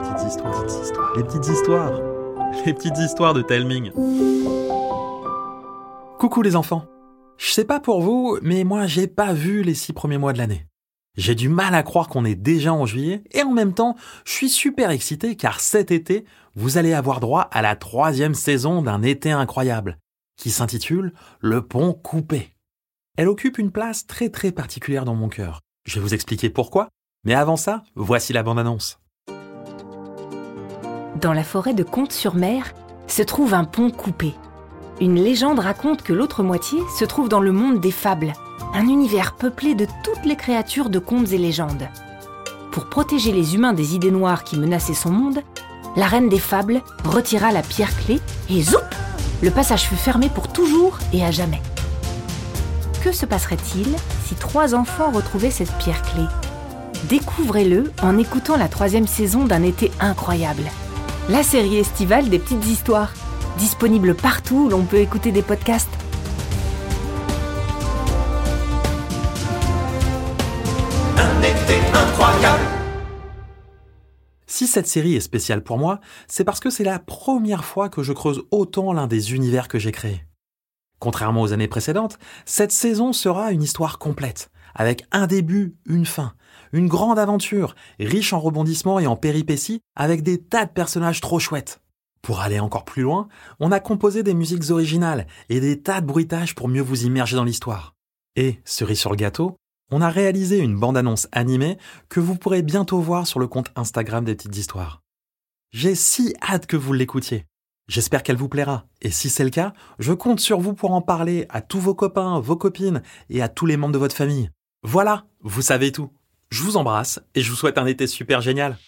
petites histoires, les petites histoires, les petites histoires de Telming. Coucou les enfants. Je sais pas pour vous, mais moi j'ai pas vu les six premiers mois de l'année. J'ai du mal à croire qu'on est déjà en juillet et en même temps, je suis super excité car cet été, vous allez avoir droit à la troisième saison d'un été incroyable qui s'intitule Le pont coupé. Elle occupe une place très très particulière dans mon cœur. Je vais vous expliquer pourquoi, mais avant ça, voici la bande-annonce. Dans la forêt de Comte-sur-Mer se trouve un pont coupé. Une légende raconte que l'autre moitié se trouve dans le monde des fables, un univers peuplé de toutes les créatures de contes et légendes. Pour protéger les humains des idées noires qui menaçaient son monde, la reine des fables retira la pierre clé et zoup Le passage fut fermé pour toujours et à jamais. Que se passerait-il si trois enfants retrouvaient cette pierre clé? Découvrez-le en écoutant la troisième saison d'un été incroyable. La série estivale des petites histoires, disponible partout où l'on peut écouter des podcasts. Un été incroyable Si cette série est spéciale pour moi, c'est parce que c'est la première fois que je creuse autant l'un des univers que j'ai créés. Contrairement aux années précédentes, cette saison sera une histoire complète, avec un début, une fin, une grande aventure, riche en rebondissements et en péripéties, avec des tas de personnages trop chouettes. Pour aller encore plus loin, on a composé des musiques originales et des tas de bruitages pour mieux vous immerger dans l'histoire. Et, cerise sur le gâteau, on a réalisé une bande-annonce animée que vous pourrez bientôt voir sur le compte Instagram des petites histoires. J'ai si hâte que vous l'écoutiez. J'espère qu'elle vous plaira. Et si c'est le cas, je compte sur vous pour en parler à tous vos copains, vos copines et à tous les membres de votre famille. Voilà, vous savez tout. Je vous embrasse et je vous souhaite un été super génial.